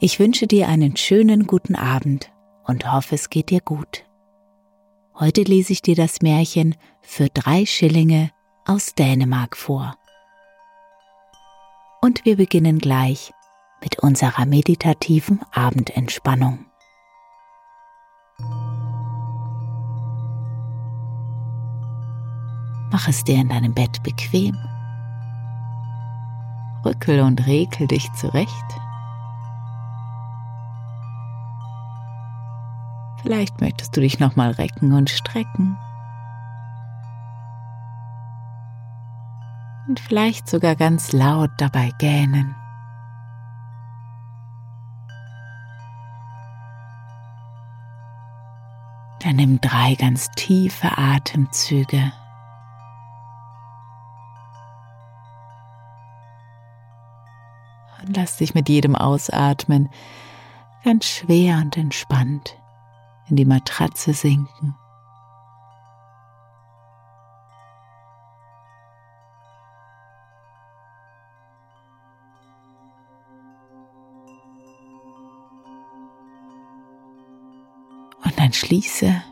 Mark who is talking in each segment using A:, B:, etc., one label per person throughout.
A: Ich wünsche dir einen schönen guten Abend und hoffe, es geht dir gut. Heute lese ich dir das Märchen für drei Schillinge aus Dänemark vor. Und wir beginnen gleich mit unserer meditativen Abendentspannung. Mach es dir in deinem Bett bequem. Rückel und rekel dich zurecht. Vielleicht möchtest du dich nochmal recken und strecken. Und vielleicht sogar ganz laut dabei gähnen. Dann nimm drei ganz tiefe Atemzüge. Und lass dich mit jedem Ausatmen ganz schwer und entspannt in die Matratze sinken. Und dann schließe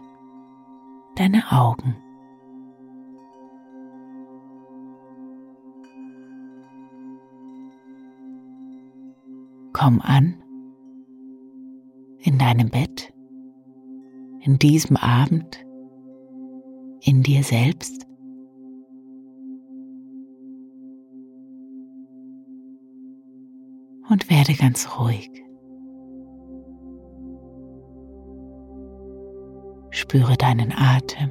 A: deine Augen. Komm an in deinem Bett in diesem Abend in dir selbst? Und werde ganz ruhig. Spüre deinen Atem,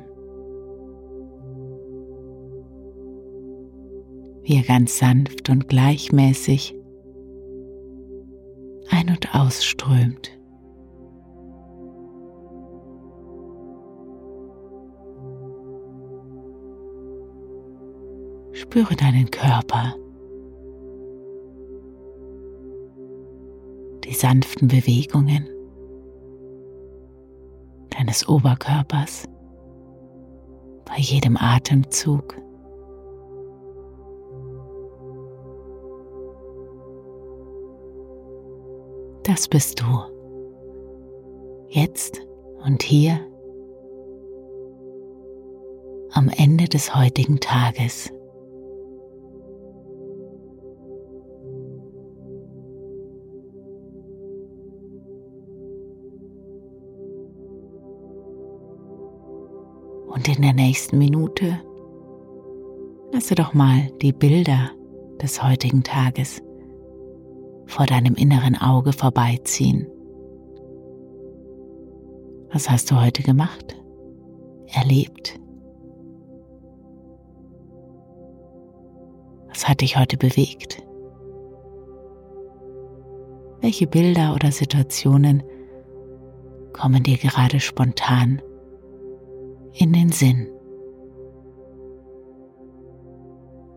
A: wie er ganz sanft und gleichmäßig ein- und ausströmt. Spüre deinen Körper, die sanften Bewegungen deines Oberkörpers bei jedem Atemzug. Das bist du. Jetzt und hier am Ende des heutigen Tages. Und in der nächsten Minute lasse doch mal die Bilder des heutigen Tages vor deinem inneren Auge vorbeiziehen. Was hast du heute gemacht? Erlebt? Was hat dich heute bewegt? Welche Bilder oder Situationen kommen dir gerade spontan in den Sinn.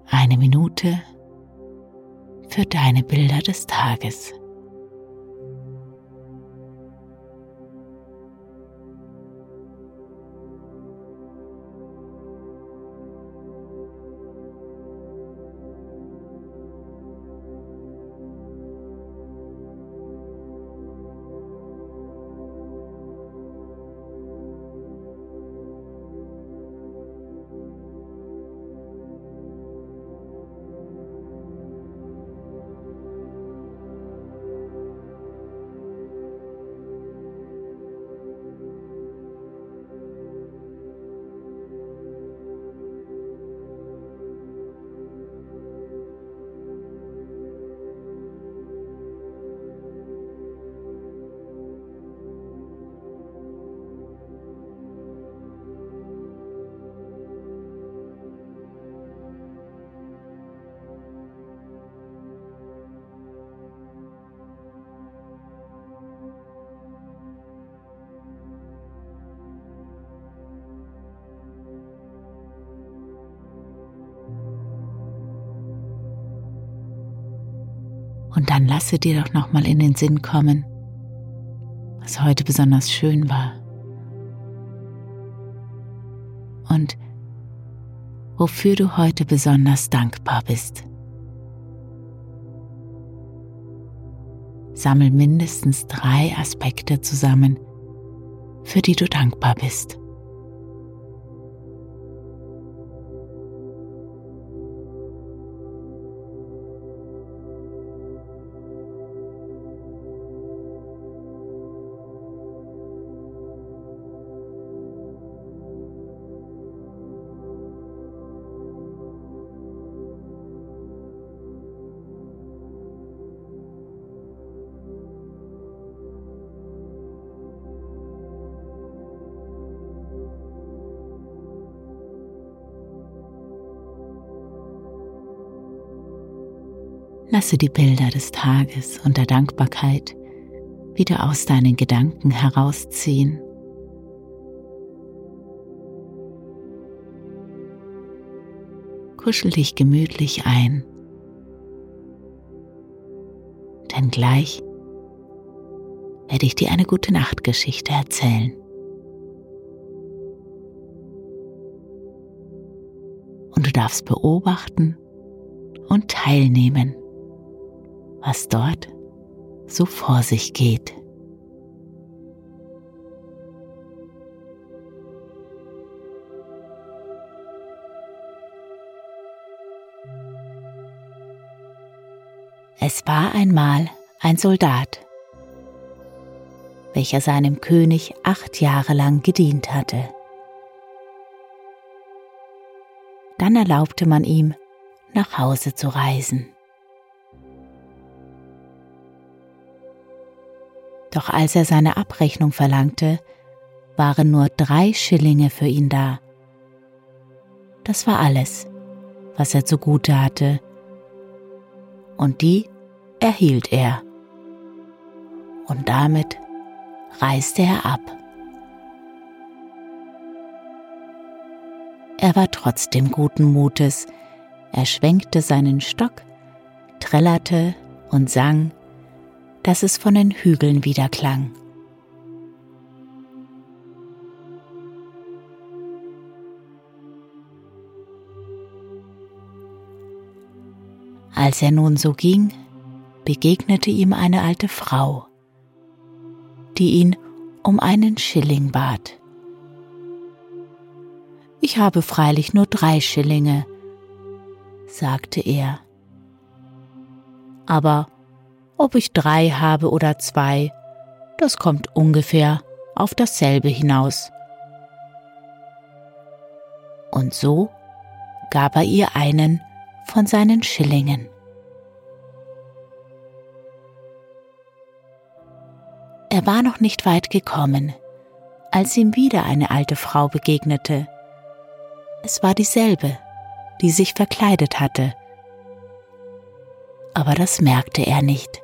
A: Eine Minute für deine Bilder des Tages. Und dann lasse dir doch nochmal in den Sinn kommen, was heute besonders schön war. Und wofür du heute besonders dankbar bist. Sammel mindestens drei Aspekte zusammen, für die du dankbar bist. Lasse die Bilder des Tages und der Dankbarkeit wieder aus deinen Gedanken herausziehen. Kuschel dich gemütlich ein, denn gleich werde ich dir eine gute Nachtgeschichte erzählen. Und du darfst beobachten und teilnehmen was dort so vor sich geht. Es war einmal ein Soldat, welcher seinem König acht Jahre lang gedient hatte. Dann erlaubte man ihm, nach Hause zu reisen. Doch als er seine Abrechnung verlangte, waren nur drei Schillinge für ihn da. Das war alles, was er zugute hatte. Und die erhielt er. Und damit reiste er ab. Er war trotzdem guten Mutes. Er schwenkte seinen Stock, trällerte und sang dass es von den Hügeln wieder klang. Als er nun so ging, begegnete ihm eine alte Frau, die ihn um einen Schilling bat. Ich habe freilich nur drei Schillinge, sagte er. Aber ob ich drei habe oder zwei, das kommt ungefähr auf dasselbe hinaus. Und so gab er ihr einen von seinen Schillingen. Er war noch nicht weit gekommen, als ihm wieder eine alte Frau begegnete. Es war dieselbe, die sich verkleidet hatte. Aber das merkte er nicht.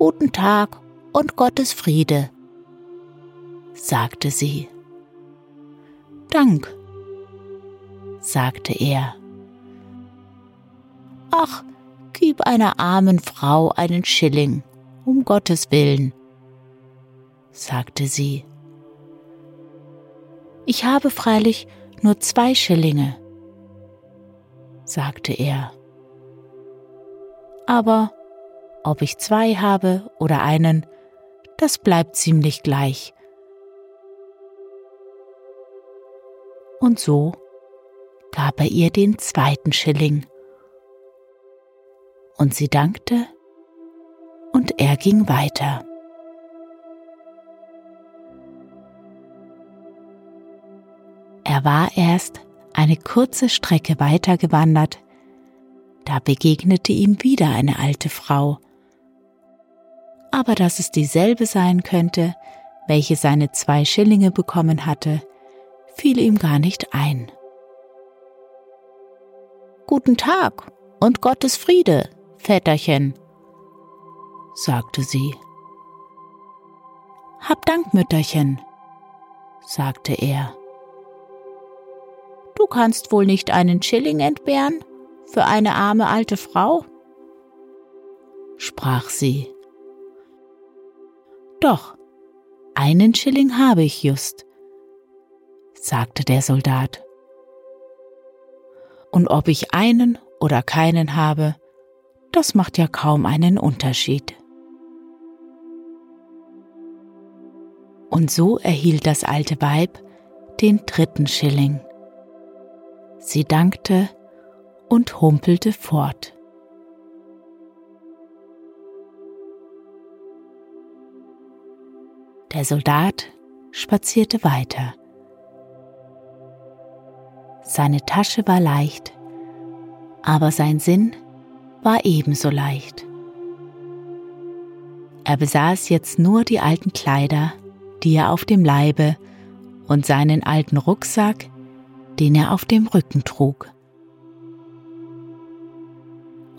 A: Guten Tag und Gottes Friede, sagte sie. Dank, sagte er. Ach, gib einer armen Frau einen Schilling, um Gottes willen, sagte sie. Ich habe freilich nur zwei Schillinge, sagte er. Aber ob ich zwei habe oder einen, das bleibt ziemlich gleich. Und so gab er ihr den zweiten Schilling. Und sie dankte und er ging weiter. Er war erst eine kurze Strecke weiter gewandert, da begegnete ihm wieder eine alte Frau, aber dass es dieselbe sein könnte, welche seine zwei Schillinge bekommen hatte, fiel ihm gar nicht ein. Guten Tag und Gottes Friede, Väterchen, sagte sie. Hab Dank, Mütterchen, sagte er. Du kannst wohl nicht einen Schilling entbehren? für eine arme alte Frau? sprach sie. Doch, einen Schilling habe ich just, sagte der Soldat. Und ob ich einen oder keinen habe, das macht ja kaum einen Unterschied. Und so erhielt das alte Weib den dritten Schilling. Sie dankte und humpelte fort. Der Soldat spazierte weiter. Seine Tasche war leicht, aber sein Sinn war ebenso leicht. Er besaß jetzt nur die alten Kleider, die er auf dem Leibe, und seinen alten Rucksack, den er auf dem Rücken trug.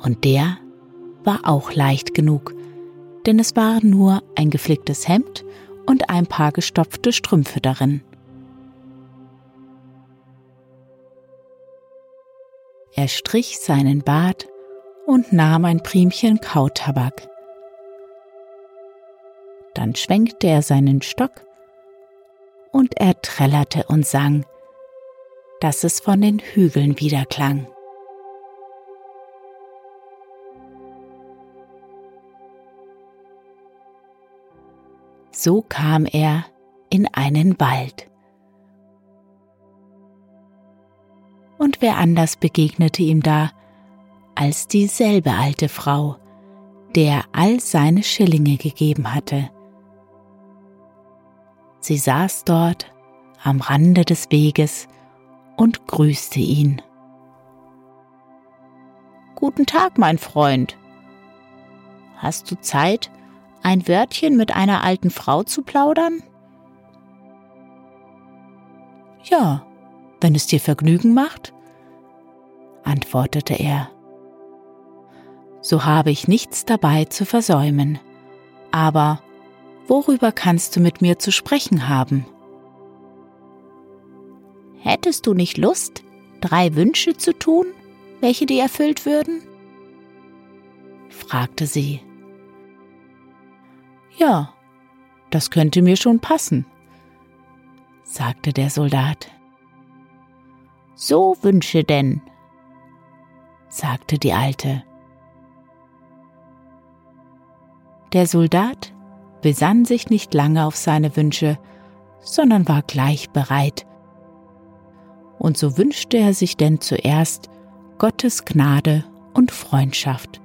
A: Und der war auch leicht genug, denn es war nur ein geflicktes Hemd und ein paar gestopfte Strümpfe darin. Er strich seinen Bart und nahm ein Primchen Kautabak. Dann schwenkte er seinen Stock und er trällerte und sang, dass es von den Hügeln wiederklang. So kam er in einen Wald. Und wer anders begegnete ihm da als dieselbe alte Frau, der all seine Schillinge gegeben hatte. Sie saß dort am Rande des Weges und grüßte ihn. Guten Tag, mein Freund. Hast du Zeit, ein Wörtchen mit einer alten Frau zu plaudern? Ja, wenn es dir Vergnügen macht, antwortete er. So habe ich nichts dabei zu versäumen. Aber worüber kannst du mit mir zu sprechen haben? Hättest du nicht Lust, drei Wünsche zu tun, welche dir erfüllt würden? fragte sie. Ja, das könnte mir schon passen, sagte der Soldat. So wünsche denn, sagte die Alte. Der Soldat besann sich nicht lange auf seine Wünsche, sondern war gleich bereit. Und so wünschte er sich denn zuerst Gottes Gnade und Freundschaft.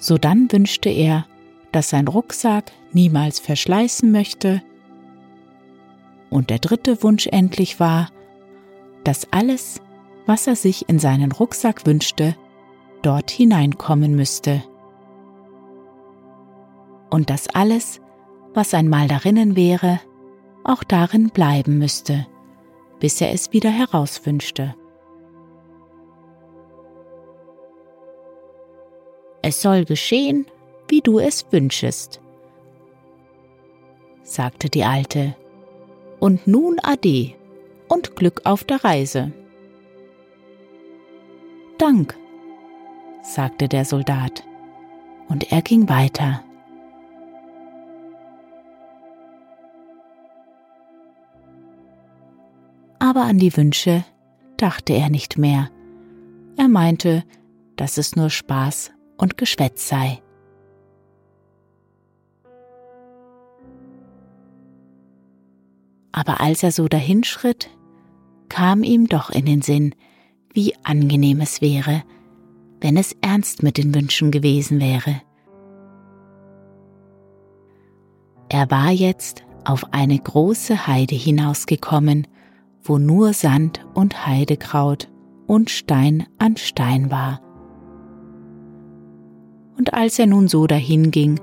A: Sodann wünschte er, dass sein Rucksack niemals verschleißen möchte. Und der dritte Wunsch endlich war, dass alles, was er sich in seinen Rucksack wünschte, dort hineinkommen müsste. Und dass alles, was einmal darinnen wäre, auch darin bleiben müsste, bis er es wieder herauswünschte. Es soll geschehen, wie du es wünschest, sagte die Alte. Und nun ade und Glück auf der Reise. Dank, sagte der Soldat, und er ging weiter. Aber an die Wünsche dachte er nicht mehr. Er meinte, dass es nur Spaß und Geschwätz sei. Aber als er so dahinschritt, kam ihm doch in den Sinn, wie angenehm es wäre, wenn es ernst mit den Wünschen gewesen wäre. Er war jetzt auf eine große Heide hinausgekommen, wo nur Sand und Heidekraut und Stein an Stein war und als er nun so dahinging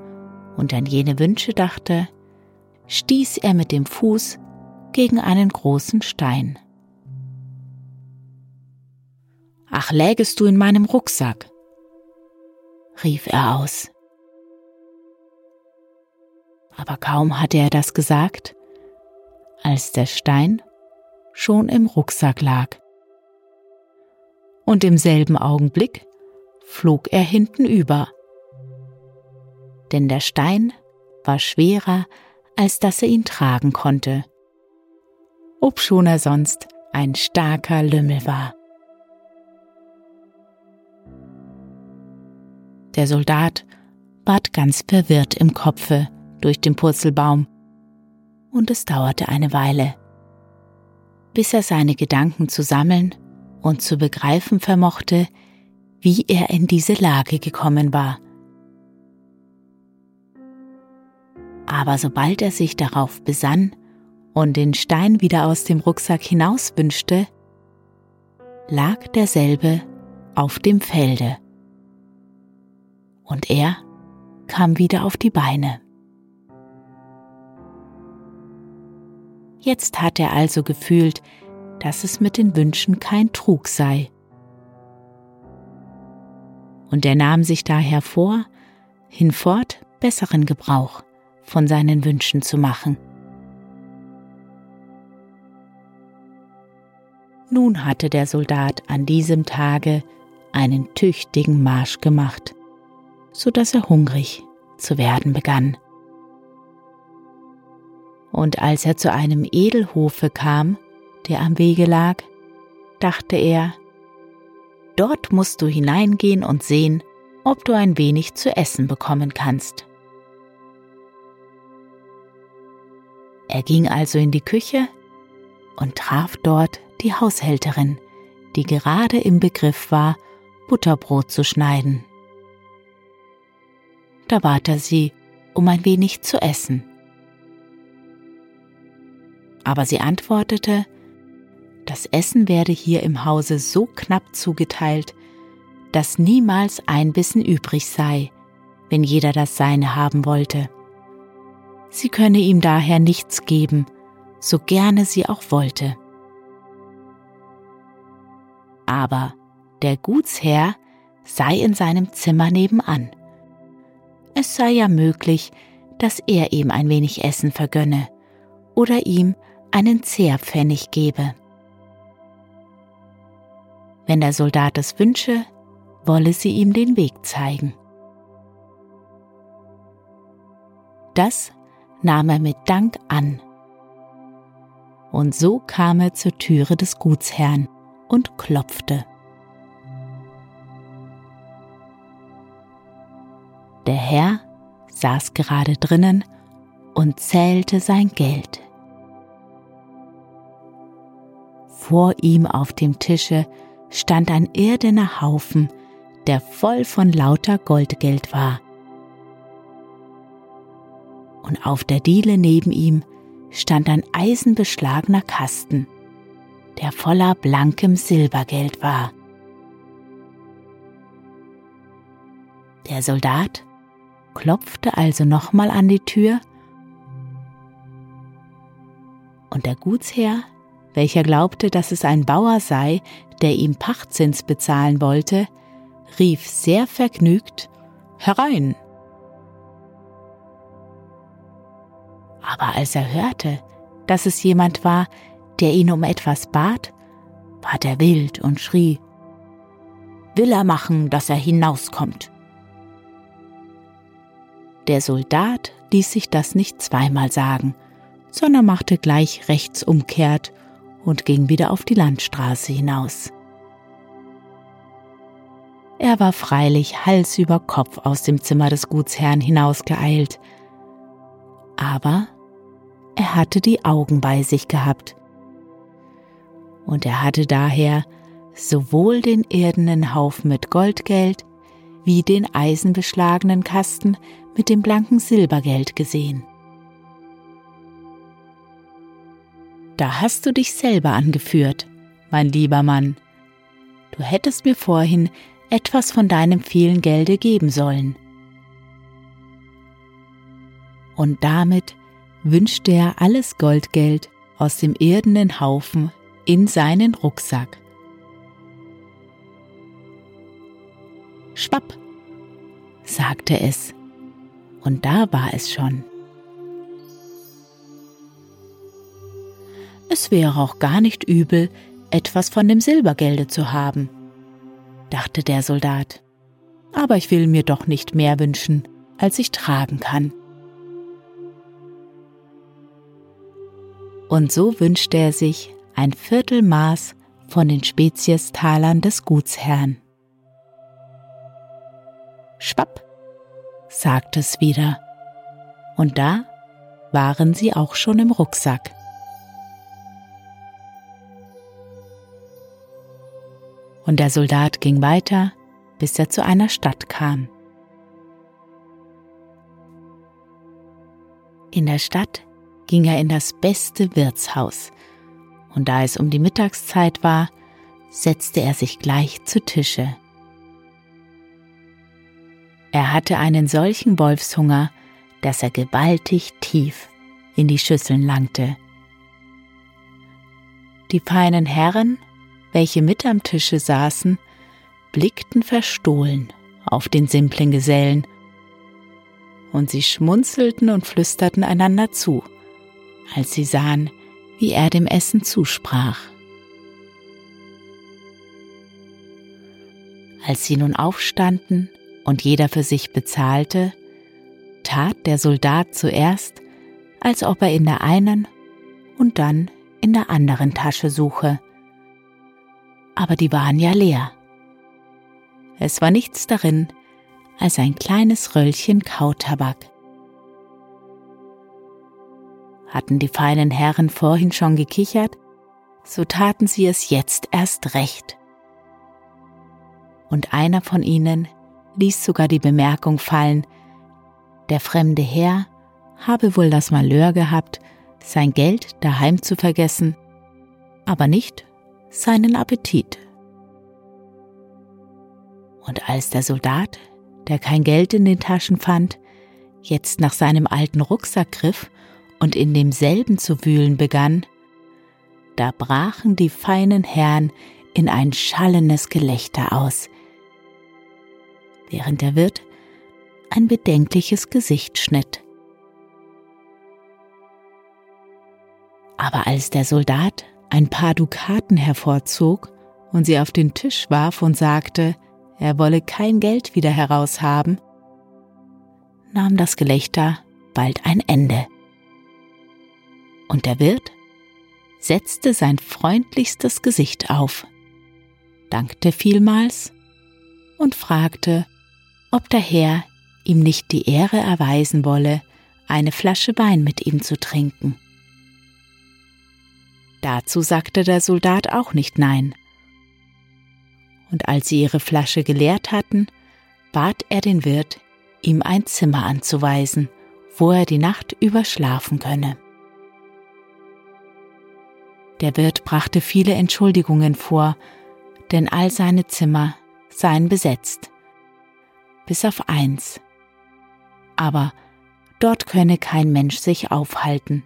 A: und an jene Wünsche dachte, stieß er mit dem Fuß gegen einen großen Stein. Ach, lägest du in meinem Rucksack? rief er aus. Aber kaum hatte er das gesagt, als der Stein schon im Rucksack lag und im selben Augenblick flog er hintenüber. Denn der Stein war schwerer, als dass er ihn tragen konnte, obschon er sonst ein starker Lümmel war. Der Soldat ward ganz verwirrt im Kopfe durch den Purzelbaum, und es dauerte eine Weile, bis er seine Gedanken zu sammeln und zu begreifen vermochte, wie er in diese Lage gekommen war. Aber sobald er sich darauf besann und den Stein wieder aus dem Rucksack hinauswünschte, lag derselbe auf dem Felde. Und er kam wieder auf die Beine. Jetzt hat er also gefühlt, dass es mit den Wünschen kein Trug sei. Und er nahm sich daher vor, hinfort besseren Gebrauch von seinen Wünschen zu machen. Nun hatte der Soldat an diesem Tage einen tüchtigen Marsch gemacht, so dass er hungrig zu werden begann. Und als er zu einem Edelhofe kam, der am Wege lag, dachte er, dort musst du hineingehen und sehen, ob du ein wenig zu essen bekommen kannst. Er ging also in die Küche und traf dort die Haushälterin, die gerade im Begriff war, Butterbrot zu schneiden. Da bat er sie um ein wenig zu essen. Aber sie antwortete, das Essen werde hier im Hause so knapp zugeteilt, dass niemals ein Bissen übrig sei, wenn jeder das Seine haben wollte. Sie könne ihm daher nichts geben, so gerne sie auch wollte. Aber der Gutsherr sei in seinem Zimmer nebenan. Es sei ja möglich, dass er ihm ein wenig Essen vergönne oder ihm einen Zehrpfennig gebe. Wenn der Soldat es wünsche, wolle sie ihm den Weg zeigen. Das nahm er mit Dank an. Und so kam er zur Türe des Gutsherrn und klopfte. Der Herr saß gerade drinnen und zählte sein Geld. Vor ihm auf dem Tische stand ein irdener Haufen, der voll von lauter Goldgeld war. Und auf der Diele neben ihm stand ein eisenbeschlagener Kasten, der voller blankem Silbergeld war. Der Soldat klopfte also nochmal an die Tür und der Gutsherr welcher glaubte, dass es ein Bauer sei, der ihm Pachtzins bezahlen wollte, rief sehr vergnügt Herein. Aber als er hörte, dass es jemand war, der ihn um etwas bat, ward er wild und schrie Will er machen, dass er hinauskommt. Der Soldat ließ sich das nicht zweimal sagen, sondern machte gleich rechts umkehrt und ging wieder auf die Landstraße hinaus. Er war freilich Hals über Kopf aus dem Zimmer des Gutsherrn hinausgeeilt, aber er hatte die Augen bei sich gehabt. Und er hatte daher sowohl den irdenen Haufen mit Goldgeld wie den eisenbeschlagenen Kasten mit dem blanken Silbergeld gesehen. Da hast du dich selber angeführt, mein lieber Mann. Du hättest mir vorhin etwas von deinem vielen Gelde geben sollen. Und damit wünschte er alles Goldgeld aus dem irdenen Haufen in seinen Rucksack. Schwapp, sagte es, und da war es schon. Es wäre auch gar nicht übel, etwas von dem Silbergelde zu haben, dachte der Soldat. Aber ich will mir doch nicht mehr wünschen, als ich tragen kann. Und so wünschte er sich ein Viertelmaß von den Speziestalern des Gutsherrn. Schwapp, sagte es wieder, und da waren sie auch schon im Rucksack. Und der Soldat ging weiter, bis er zu einer Stadt kam. In der Stadt ging er in das beste Wirtshaus, und da es um die Mittagszeit war, setzte er sich gleich zu Tische. Er hatte einen solchen Wolfshunger, dass er gewaltig tief in die Schüsseln langte. Die feinen Herren, welche mit am Tische saßen, blickten verstohlen auf den simplen Gesellen, und sie schmunzelten und flüsterten einander zu, als sie sahen, wie er dem Essen zusprach. Als sie nun aufstanden und jeder für sich bezahlte, tat der Soldat zuerst, als ob er in der einen und dann in der anderen Tasche suche. Aber die waren ja leer. Es war nichts darin als ein kleines Röllchen Kautabak. Hatten die feinen Herren vorhin schon gekichert, so taten sie es jetzt erst recht. Und einer von ihnen ließ sogar die Bemerkung fallen, der fremde Herr habe wohl das Malheur gehabt, sein Geld daheim zu vergessen, aber nicht seinen Appetit. Und als der Soldat, der kein Geld in den Taschen fand, jetzt nach seinem alten Rucksack griff und in demselben zu wühlen begann, da brachen die feinen Herren in ein schallendes Gelächter aus, während der Wirt ein bedenkliches Gesicht schnitt. Aber als der Soldat ein paar Dukaten hervorzog und sie auf den Tisch warf und sagte, er wolle kein Geld wieder heraushaben, nahm das Gelächter bald ein Ende. Und der Wirt setzte sein freundlichstes Gesicht auf, dankte vielmals und fragte, ob der Herr ihm nicht die Ehre erweisen wolle, eine Flasche Wein mit ihm zu trinken. Dazu sagte der Soldat auch nicht nein. Und als sie ihre Flasche geleert hatten, bat er den Wirt, ihm ein Zimmer anzuweisen, wo er die Nacht über schlafen könne. Der Wirt brachte viele Entschuldigungen vor, denn all seine Zimmer seien besetzt, bis auf eins. Aber dort könne kein Mensch sich aufhalten.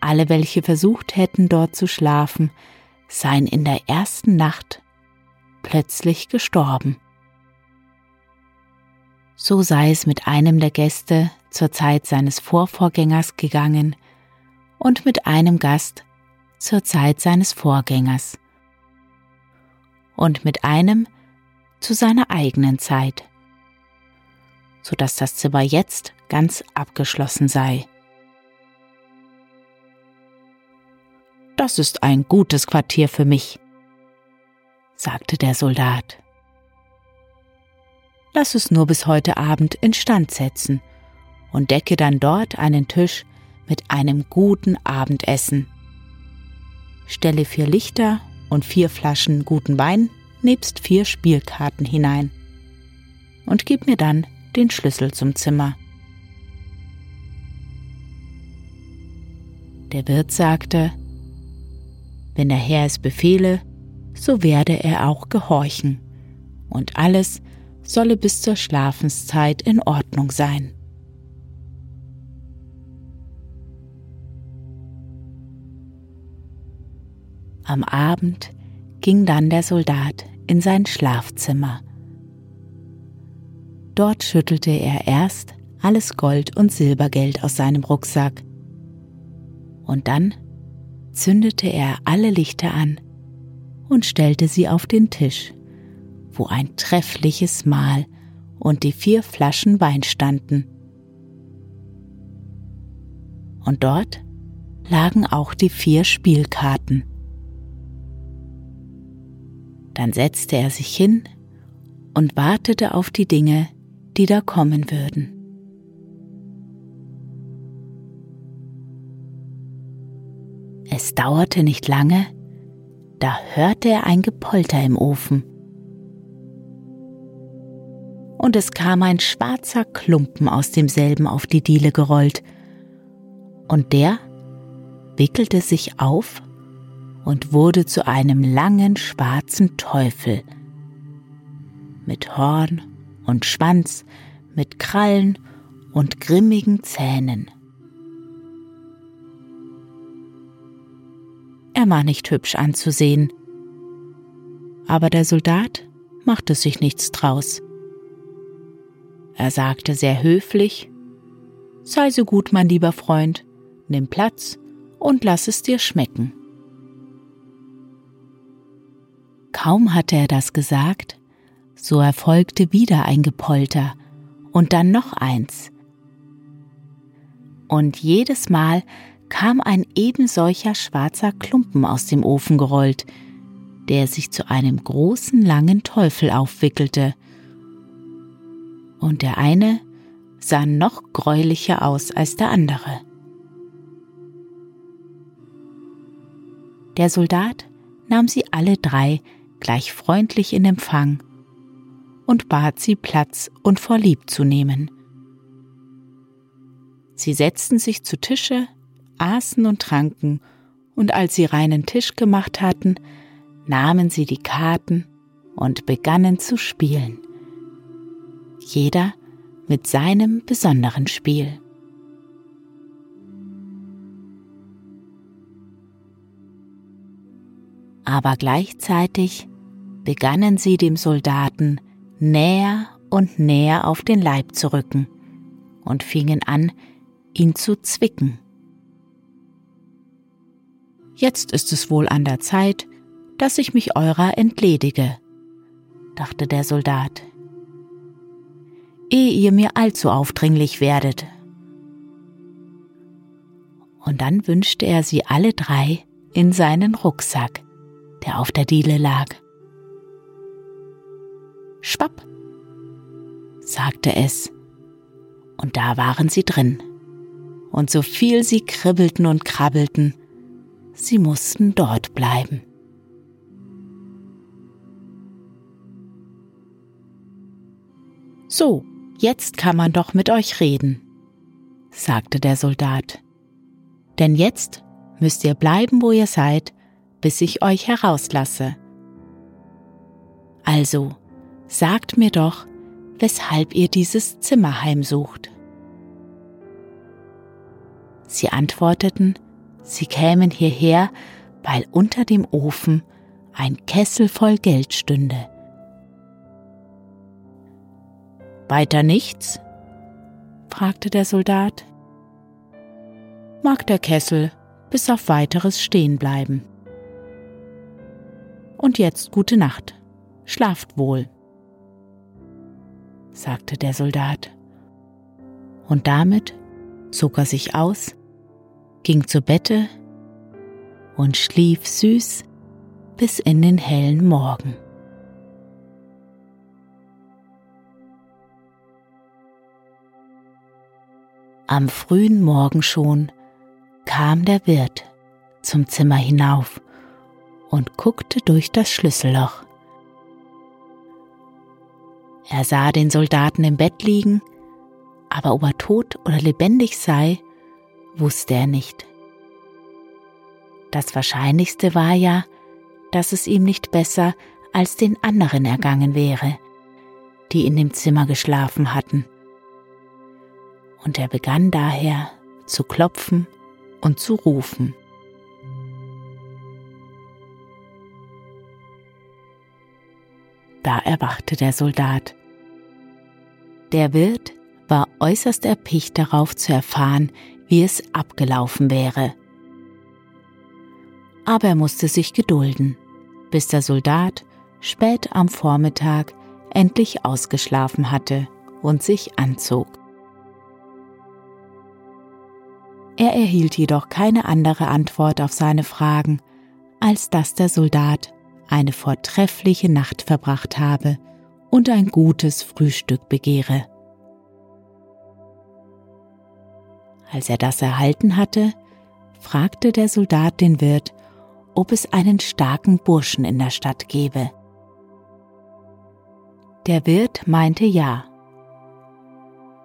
A: Alle, welche versucht hätten, dort zu schlafen, seien in der ersten Nacht plötzlich gestorben. So sei es mit einem der Gäste zur Zeit seines Vorvorgängers gegangen, und mit einem Gast zur Zeit seines Vorgängers und mit einem zu seiner eigenen Zeit, so dass das Zimmer jetzt ganz abgeschlossen sei. Das ist ein gutes Quartier für mich, sagte der Soldat. Lass es nur bis heute Abend instand setzen und decke dann dort einen Tisch mit einem guten Abendessen. Stelle vier Lichter und vier Flaschen guten Wein nebst vier Spielkarten hinein und gib mir dann den Schlüssel zum Zimmer. Der Wirt sagte, wenn der Herr es befehle, so werde er auch gehorchen, und alles solle bis zur Schlafenszeit in Ordnung sein. Am Abend ging dann der Soldat in sein Schlafzimmer. Dort schüttelte er erst alles Gold und Silbergeld aus seinem Rucksack. Und dann zündete er alle Lichter an und stellte sie auf den Tisch wo ein treffliches Mahl und die vier Flaschen Wein standen. Und dort lagen auch die vier Spielkarten. Dann setzte er sich hin und wartete auf die Dinge, die da kommen würden. Es dauerte nicht lange, da hörte er ein Gepolter im Ofen. Und es kam ein schwarzer Klumpen aus demselben auf die Diele gerollt, und der wickelte sich auf und wurde zu einem langen schwarzen Teufel mit Horn und Schwanz, mit Krallen und grimmigen Zähnen. Er war nicht hübsch anzusehen, aber der Soldat machte sich nichts draus. Er sagte sehr höflich, Sei so gut, mein lieber Freund, nimm Platz und lass es dir schmecken. Kaum hatte er das gesagt, so erfolgte wieder ein Gepolter und dann noch eins. Und jedes Mal kam ein ebensolcher schwarzer Klumpen aus dem Ofen gerollt, der sich zu einem großen langen Teufel aufwickelte. Und der eine sah noch gräulicher aus als der andere. Der Soldat nahm sie alle drei gleich freundlich in Empfang und bat sie Platz und Vorlieb zu nehmen. Sie setzten sich zu Tische, aßen und tranken, und als sie reinen Tisch gemacht hatten, nahmen sie die Karten und begannen zu spielen. Jeder mit seinem besonderen Spiel. aber gleichzeitig begannen sie dem Soldaten näher und näher auf den Leib zu rücken und fingen an, ihn zu zwicken. Jetzt ist es wohl an der Zeit, dass ich mich eurer entledige, dachte der Soldat, ehe ihr mir allzu aufdringlich werdet. Und dann wünschte er sie alle drei in seinen Rucksack der auf der Diele lag. Schwapp, sagte es, und da waren sie drin. Und so viel sie kribbelten und krabbelten, sie mussten dort bleiben. So, jetzt kann man doch mit euch reden, sagte der Soldat. Denn jetzt müsst ihr bleiben, wo ihr seid, bis ich euch herauslasse. Also, sagt mir doch, weshalb ihr dieses Zimmer heimsucht. Sie antworteten, sie kämen hierher, weil unter dem Ofen ein Kessel voll Geld stünde. Weiter nichts? fragte der Soldat. Mag der Kessel bis auf weiteres stehen bleiben. Und jetzt gute Nacht. Schlaft wohl, sagte der Soldat. Und damit zog er sich aus, ging zu Bette und schlief süß bis in den hellen Morgen. Am frühen Morgen schon kam der Wirt zum Zimmer hinauf und guckte durch das Schlüsselloch. Er sah den Soldaten im Bett liegen, aber ob er tot oder lebendig sei, wusste er nicht. Das Wahrscheinlichste war ja, dass es ihm nicht besser als den anderen ergangen wäre, die in dem Zimmer geschlafen hatten. Und er begann daher zu klopfen und zu rufen. Da erwachte der Soldat. Der Wirt war äußerst erpicht darauf zu erfahren, wie es abgelaufen wäre. Aber er musste sich gedulden, bis der Soldat spät am Vormittag endlich ausgeschlafen hatte und sich anzog. Er erhielt jedoch keine andere Antwort auf seine Fragen, als dass der Soldat eine vortreffliche Nacht verbracht habe und ein gutes Frühstück begehre. Als er das erhalten hatte, fragte der Soldat den Wirt, ob es einen starken Burschen in der Stadt gebe. Der Wirt meinte ja.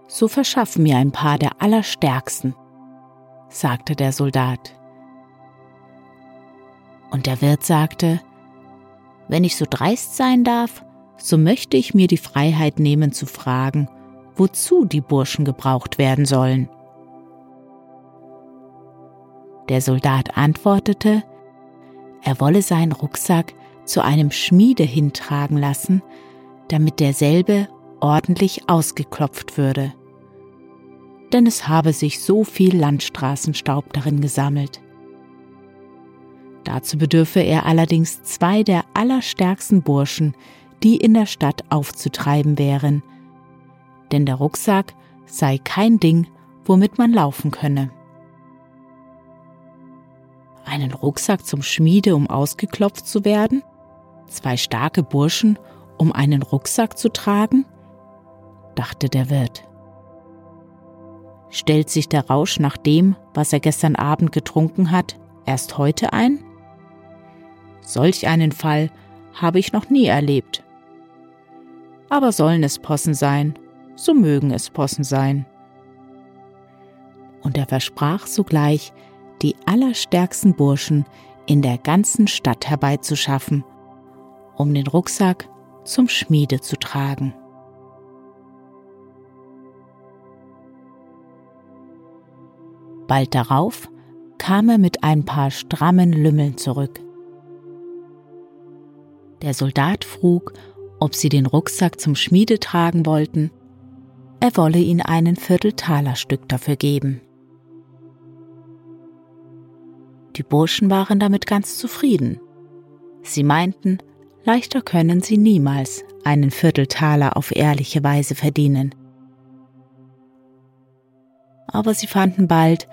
A: So verschaff mir ein paar der Allerstärksten, sagte der Soldat. Und der Wirt sagte, wenn ich so dreist sein darf, so möchte ich mir die Freiheit nehmen zu fragen, wozu die Burschen gebraucht werden sollen. Der Soldat antwortete, er wolle seinen Rucksack zu einem Schmiede hintragen lassen, damit derselbe ordentlich ausgeklopft würde. Denn es habe sich so viel Landstraßenstaub darin gesammelt. Dazu bedürfe er allerdings zwei der allerstärksten Burschen, die in der Stadt aufzutreiben wären, denn der Rucksack sei kein Ding, womit man laufen könne. Einen Rucksack zum Schmiede, um ausgeklopft zu werden? Zwei starke Burschen, um einen Rucksack zu tragen? dachte der Wirt. Stellt sich der Rausch nach dem, was er gestern Abend getrunken hat, erst heute ein? Solch einen Fall habe ich noch nie erlebt. Aber sollen es Possen sein, so mögen es Possen sein. Und er versprach sogleich, die allerstärksten Burschen in der ganzen Stadt herbeizuschaffen, um den Rucksack zum Schmiede zu tragen. Bald darauf kam er mit ein paar strammen Lümmeln zurück. Der Soldat frug, ob sie den Rucksack zum Schmiede tragen wollten. Er wolle ihnen einen Vierteltalerstück dafür geben. Die Burschen waren damit ganz zufrieden. Sie meinten, leichter können sie niemals einen Vierteltaler auf ehrliche Weise verdienen. Aber sie fanden bald,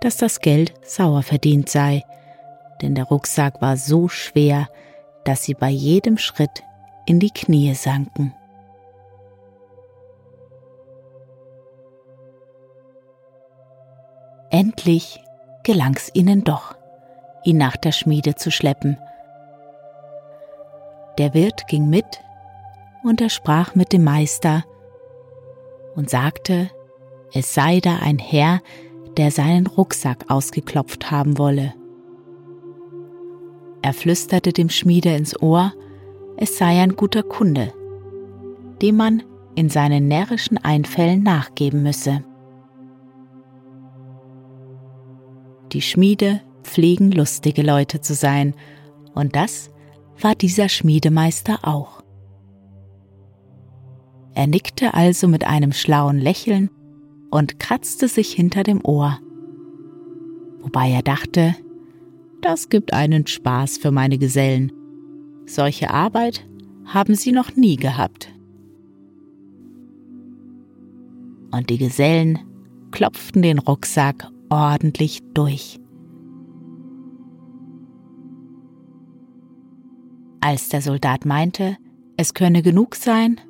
A: dass das Geld sauer verdient sei, denn der Rucksack war so schwer, dass sie bei jedem Schritt in die Knie sanken. Endlich gelang es ihnen doch, ihn nach der Schmiede zu schleppen. Der Wirt ging mit und er sprach mit dem Meister und sagte, es sei da ein Herr, der seinen Rucksack ausgeklopft haben wolle. Er flüsterte dem Schmiede ins Ohr, es sei ein guter Kunde, dem man in seinen närrischen Einfällen nachgeben müsse. Die Schmiede pflegen lustige Leute zu sein, und das war dieser Schmiedemeister auch. Er nickte also mit einem schlauen Lächeln und kratzte sich hinter dem Ohr, wobei er dachte, das gibt einen Spaß für meine Gesellen. Solche Arbeit haben sie noch nie gehabt. Und die Gesellen klopften den Rucksack ordentlich durch. Als der Soldat meinte, es könne genug sein,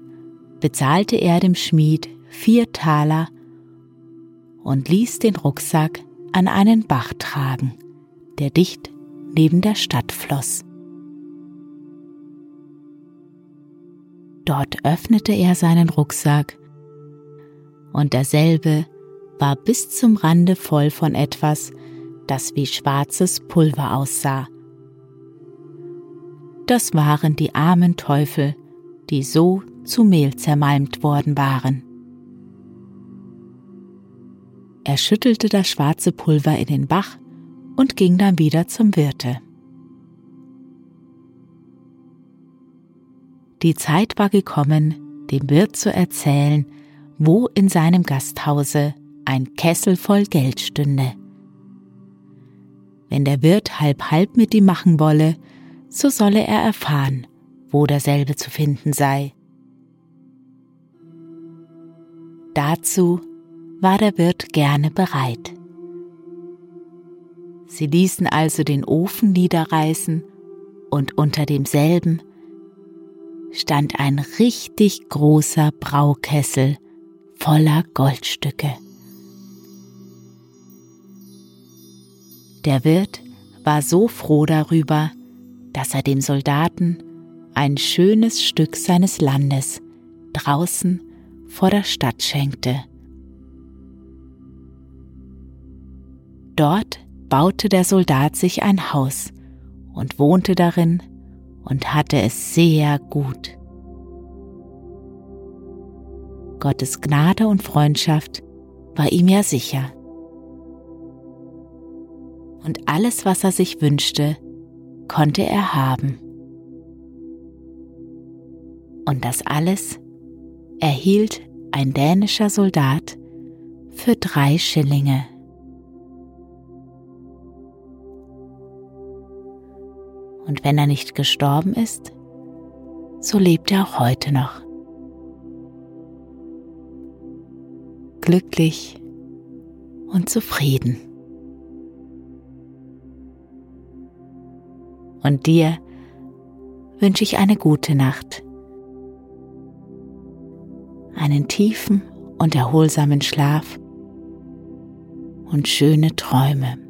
A: bezahlte er dem Schmied vier Taler und ließ den Rucksack an einen Bach tragen der dicht neben der Stadt floss. Dort öffnete er seinen Rucksack und derselbe war bis zum Rande voll von etwas, das wie schwarzes Pulver aussah. Das waren die armen Teufel, die so zu Mehl zermalmt worden waren. Er schüttelte das schwarze Pulver in den Bach und ging dann wieder zum Wirte. Die Zeit war gekommen, dem Wirt zu erzählen, wo in seinem Gasthause ein Kessel voll Geld stünde. Wenn der Wirt halb halb mit ihm machen wolle, so solle er erfahren, wo derselbe zu finden sei. Dazu war der Wirt gerne bereit. Sie ließen also den Ofen niederreißen und unter demselben stand ein richtig großer Braukessel voller Goldstücke. Der Wirt war so froh darüber, dass er dem Soldaten ein schönes Stück seines Landes draußen vor der Stadt schenkte. Dort baute der Soldat sich ein Haus und wohnte darin und hatte es sehr gut. Gottes Gnade und Freundschaft war ihm ja sicher. Und alles, was er sich wünschte, konnte er haben. Und das alles erhielt ein dänischer Soldat für drei Schillinge. Und wenn er nicht gestorben ist, so lebt er auch heute noch. Glücklich und zufrieden. Und dir wünsche ich eine gute Nacht, einen tiefen und erholsamen Schlaf und schöne Träume.